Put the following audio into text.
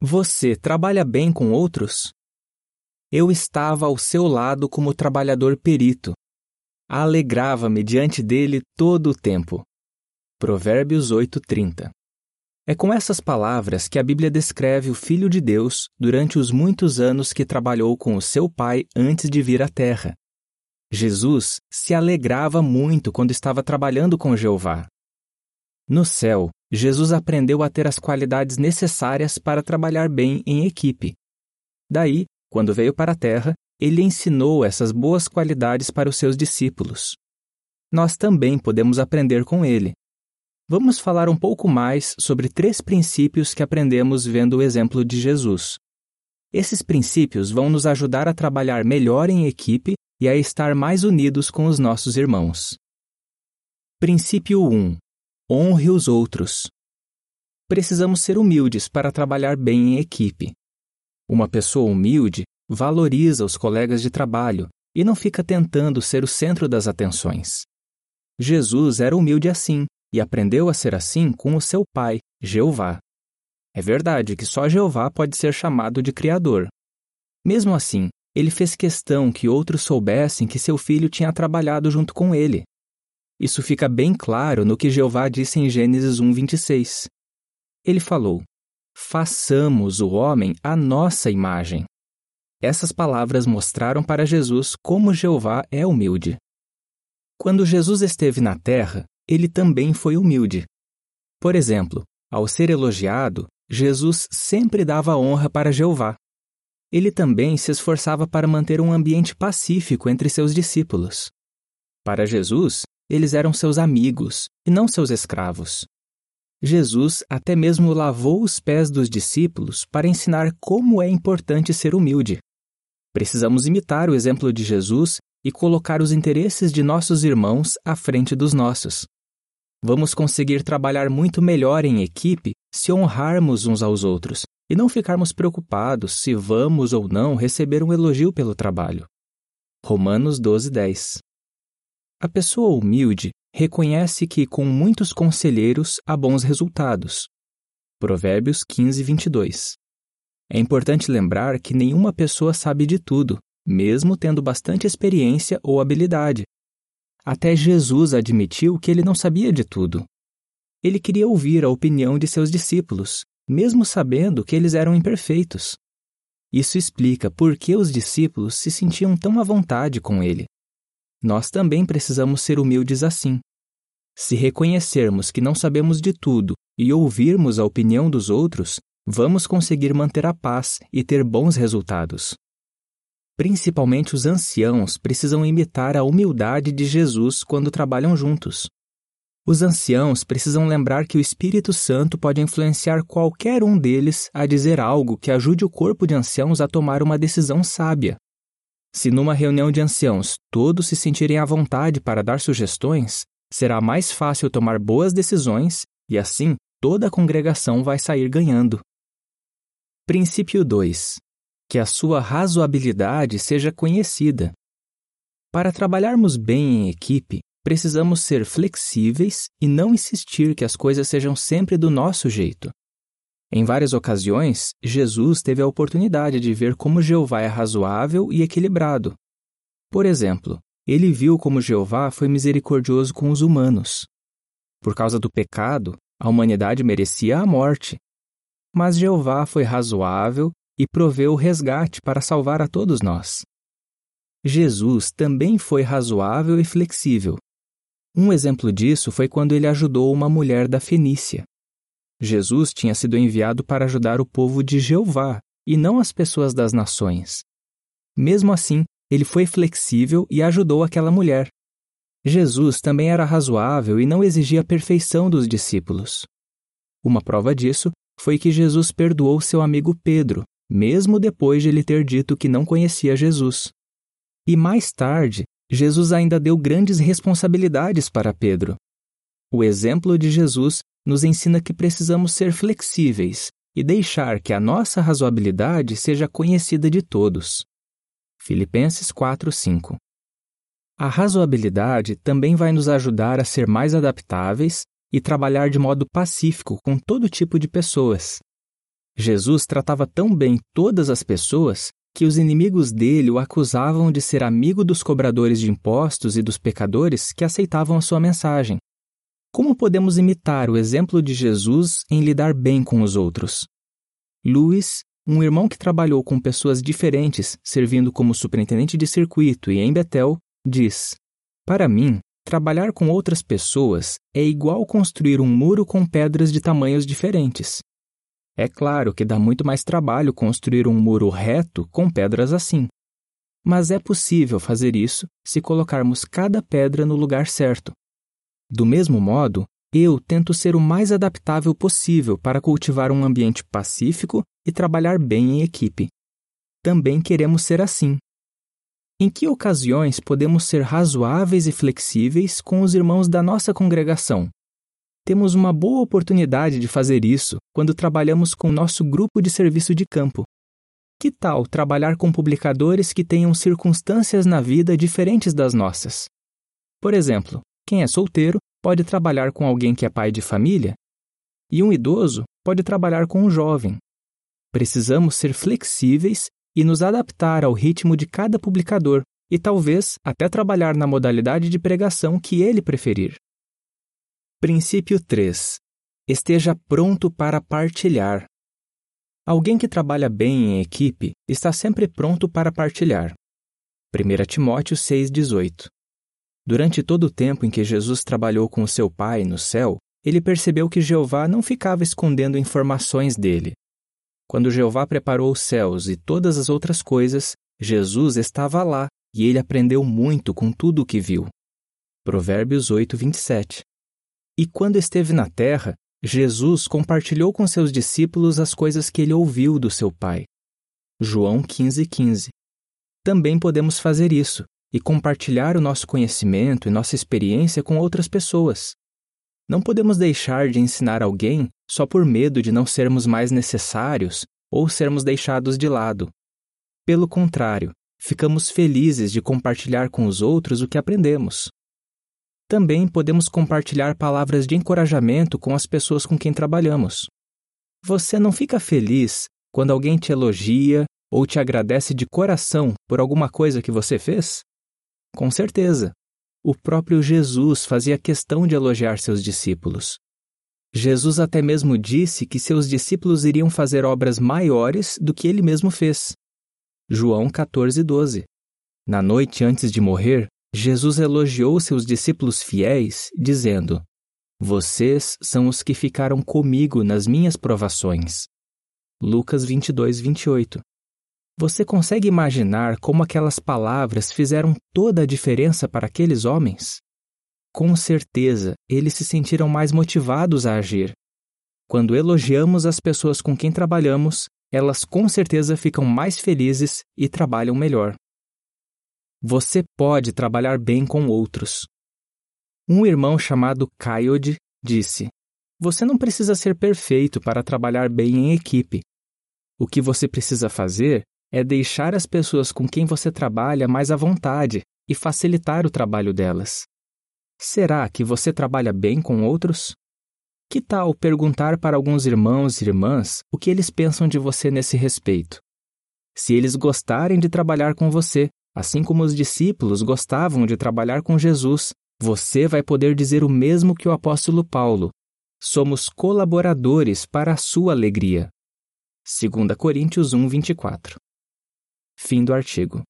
Você trabalha bem com outros? Eu estava ao seu lado como trabalhador perito. Alegrava-me diante dele todo o tempo. Provérbios 8:30. É com essas palavras que a Bíblia descreve o Filho de Deus durante os muitos anos que trabalhou com o seu pai antes de vir à Terra. Jesus se alegrava muito quando estava trabalhando com Jeová. No céu, Jesus aprendeu a ter as qualidades necessárias para trabalhar bem em equipe. Daí, quando veio para a Terra, ele ensinou essas boas qualidades para os seus discípulos. Nós também podemos aprender com ele. Vamos falar um pouco mais sobre três princípios que aprendemos vendo o exemplo de Jesus. Esses princípios vão nos ajudar a trabalhar melhor em equipe e a estar mais unidos com os nossos irmãos. Princípio 1. Honre os outros. Precisamos ser humildes para trabalhar bem em equipe. Uma pessoa humilde valoriza os colegas de trabalho e não fica tentando ser o centro das atenções. Jesus era humilde assim e aprendeu a ser assim com o seu pai, Jeová. É verdade que só Jeová pode ser chamado de Criador. Mesmo assim, ele fez questão que outros soubessem que seu filho tinha trabalhado junto com ele. Isso fica bem claro no que Jeová disse em Gênesis 1:26. Ele falou: Façamos o homem à nossa imagem. Essas palavras mostraram para Jesus como Jeová é humilde. Quando Jesus esteve na terra, ele também foi humilde. Por exemplo, ao ser elogiado, Jesus sempre dava honra para Jeová. Ele também se esforçava para manter um ambiente pacífico entre seus discípulos. Para Jesus, eles eram seus amigos e não seus escravos. Jesus até mesmo lavou os pés dos discípulos para ensinar como é importante ser humilde. Precisamos imitar o exemplo de Jesus e colocar os interesses de nossos irmãos à frente dos nossos. Vamos conseguir trabalhar muito melhor em equipe se honrarmos uns aos outros e não ficarmos preocupados se vamos ou não receber um elogio pelo trabalho. Romanos 12:10. A pessoa humilde reconhece que com muitos conselheiros há bons resultados. Provérbios 15:22. É importante lembrar que nenhuma pessoa sabe de tudo, mesmo tendo bastante experiência ou habilidade. Até Jesus admitiu que ele não sabia de tudo. Ele queria ouvir a opinião de seus discípulos mesmo sabendo que eles eram imperfeitos. Isso explica por que os discípulos se sentiam tão à vontade com ele. Nós também precisamos ser humildes assim. Se reconhecermos que não sabemos de tudo e ouvirmos a opinião dos outros, vamos conseguir manter a paz e ter bons resultados. Principalmente os anciãos precisam imitar a humildade de Jesus quando trabalham juntos. Os anciãos precisam lembrar que o Espírito Santo pode influenciar qualquer um deles a dizer algo que ajude o corpo de anciãos a tomar uma decisão sábia. Se numa reunião de anciãos todos se sentirem à vontade para dar sugestões, será mais fácil tomar boas decisões e assim toda a congregação vai sair ganhando. Princípio 2. Que a sua razoabilidade seja conhecida. Para trabalharmos bem em equipe, precisamos ser flexíveis e não insistir que as coisas sejam sempre do nosso jeito. Em várias ocasiões, Jesus teve a oportunidade de ver como Jeová é razoável e equilibrado. Por exemplo, ele viu como Jeová foi misericordioso com os humanos. Por causa do pecado, a humanidade merecia a morte. Mas Jeová foi razoável e proveu o resgate para salvar a todos nós. Jesus também foi razoável e flexível, um exemplo disso foi quando ele ajudou uma mulher da Fenícia. Jesus tinha sido enviado para ajudar o povo de Jeová e não as pessoas das nações. Mesmo assim, ele foi flexível e ajudou aquela mulher. Jesus também era razoável e não exigia perfeição dos discípulos. Uma prova disso foi que Jesus perdoou seu amigo Pedro, mesmo depois de ele ter dito que não conhecia Jesus. E mais tarde, Jesus ainda deu grandes responsabilidades para Pedro. O exemplo de Jesus nos ensina que precisamos ser flexíveis e deixar que a nossa razoabilidade seja conhecida de todos. Filipenses 4:5. A razoabilidade também vai nos ajudar a ser mais adaptáveis e trabalhar de modo pacífico com todo tipo de pessoas. Jesus tratava tão bem todas as pessoas que os inimigos dele o acusavam de ser amigo dos cobradores de impostos e dos pecadores que aceitavam a sua mensagem. Como podemos imitar o exemplo de Jesus em lidar bem com os outros? Luiz, um irmão que trabalhou com pessoas diferentes, servindo como superintendente de circuito e em Betel, diz: Para mim, trabalhar com outras pessoas é igual construir um muro com pedras de tamanhos diferentes. É claro que dá muito mais trabalho construir um muro reto com pedras assim. Mas é possível fazer isso se colocarmos cada pedra no lugar certo. Do mesmo modo, eu tento ser o mais adaptável possível para cultivar um ambiente pacífico e trabalhar bem em equipe. Também queremos ser assim. Em que ocasiões podemos ser razoáveis e flexíveis com os irmãos da nossa congregação? Temos uma boa oportunidade de fazer isso quando trabalhamos com nosso grupo de serviço de campo. Que tal trabalhar com publicadores que tenham circunstâncias na vida diferentes das nossas? Por exemplo, quem é solteiro pode trabalhar com alguém que é pai de família, e um idoso pode trabalhar com um jovem. Precisamos ser flexíveis e nos adaptar ao ritmo de cada publicador e talvez até trabalhar na modalidade de pregação que ele preferir. Princípio 3. Esteja pronto para partilhar. Alguém que trabalha bem em equipe está sempre pronto para partilhar. 1 Timóteo 6,18 Durante todo o tempo em que Jesus trabalhou com seu Pai no céu, ele percebeu que Jeová não ficava escondendo informações dele. Quando Jeová preparou os céus e todas as outras coisas, Jesus estava lá e ele aprendeu muito com tudo o que viu. Provérbios 8, 27 e quando esteve na terra, Jesus compartilhou com seus discípulos as coisas que ele ouviu do seu Pai. João 15,15 15. Também podemos fazer isso e compartilhar o nosso conhecimento e nossa experiência com outras pessoas. Não podemos deixar de ensinar alguém só por medo de não sermos mais necessários ou sermos deixados de lado. Pelo contrário, ficamos felizes de compartilhar com os outros o que aprendemos. Também podemos compartilhar palavras de encorajamento com as pessoas com quem trabalhamos. Você não fica feliz quando alguém te elogia ou te agradece de coração por alguma coisa que você fez? Com certeza. O próprio Jesus fazia questão de elogiar seus discípulos. Jesus até mesmo disse que seus discípulos iriam fazer obras maiores do que ele mesmo fez. João 14, 12. Na noite antes de morrer, Jesus elogiou seus discípulos fiéis, dizendo: Vocês são os que ficaram comigo nas minhas provações. Lucas 22, 28. Você consegue imaginar como aquelas palavras fizeram toda a diferença para aqueles homens? Com certeza, eles se sentiram mais motivados a agir. Quando elogiamos as pessoas com quem trabalhamos, elas com certeza ficam mais felizes e trabalham melhor. Você pode trabalhar bem com outros. Um irmão chamado Kayode disse: Você não precisa ser perfeito para trabalhar bem em equipe. O que você precisa fazer é deixar as pessoas com quem você trabalha mais à vontade e facilitar o trabalho delas. Será que você trabalha bem com outros? Que tal perguntar para alguns irmãos e irmãs o que eles pensam de você nesse respeito? Se eles gostarem de trabalhar com você, Assim como os discípulos gostavam de trabalhar com Jesus, você vai poder dizer o mesmo que o apóstolo Paulo. Somos colaboradores para a sua alegria. 2 Coríntios 1, 24. Fim do artigo.